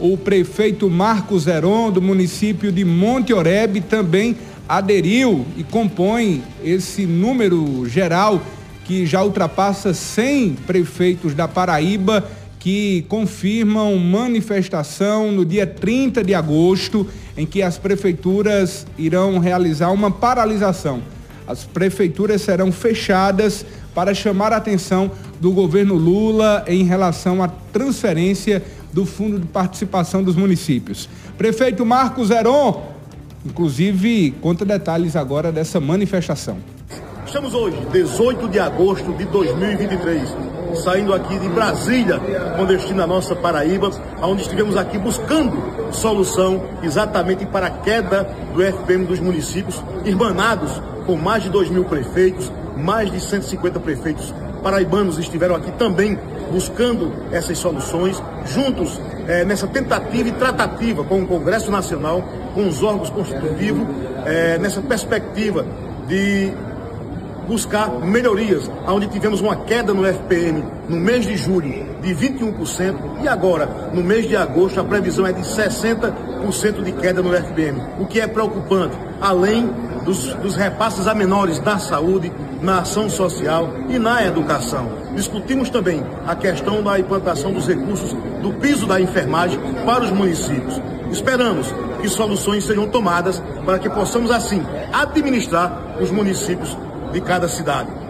O prefeito Marcos Heron, do município de Monte Oreb, também aderiu e compõe esse número geral que já ultrapassa 100 prefeitos da Paraíba que confirmam manifestação no dia 30 de agosto, em que as prefeituras irão realizar uma paralisação. As prefeituras serão fechadas para chamar a atenção do governo Lula em relação à transferência do Fundo de Participação dos Municípios. Prefeito Marcos Heron, inclusive, conta detalhes agora dessa manifestação. Estamos hoje, 18 de agosto de 2023, saindo aqui de Brasília, com destino à nossa Paraíba, onde estivemos aqui buscando solução exatamente para a queda do FPM dos municípios, irmanados com mais de 2 mil prefeitos, mais de 150 prefeitos paraibanos estiveram aqui também buscando essas soluções, juntos é, nessa tentativa e tratativa com o Congresso Nacional, com os órgãos constitutivos, é, nessa perspectiva de buscar melhorias, onde tivemos uma queda no FPM no mês de julho de 21% e agora, no mês de agosto, a previsão é de 60% de queda no FPM, o que é preocupante, além dos, dos repasses a menores na saúde, na ação social e na educação. Discutimos também a questão da implantação dos recursos do piso da enfermagem para os municípios. Esperamos que soluções sejam tomadas para que possamos, assim, administrar os municípios de cada cidade.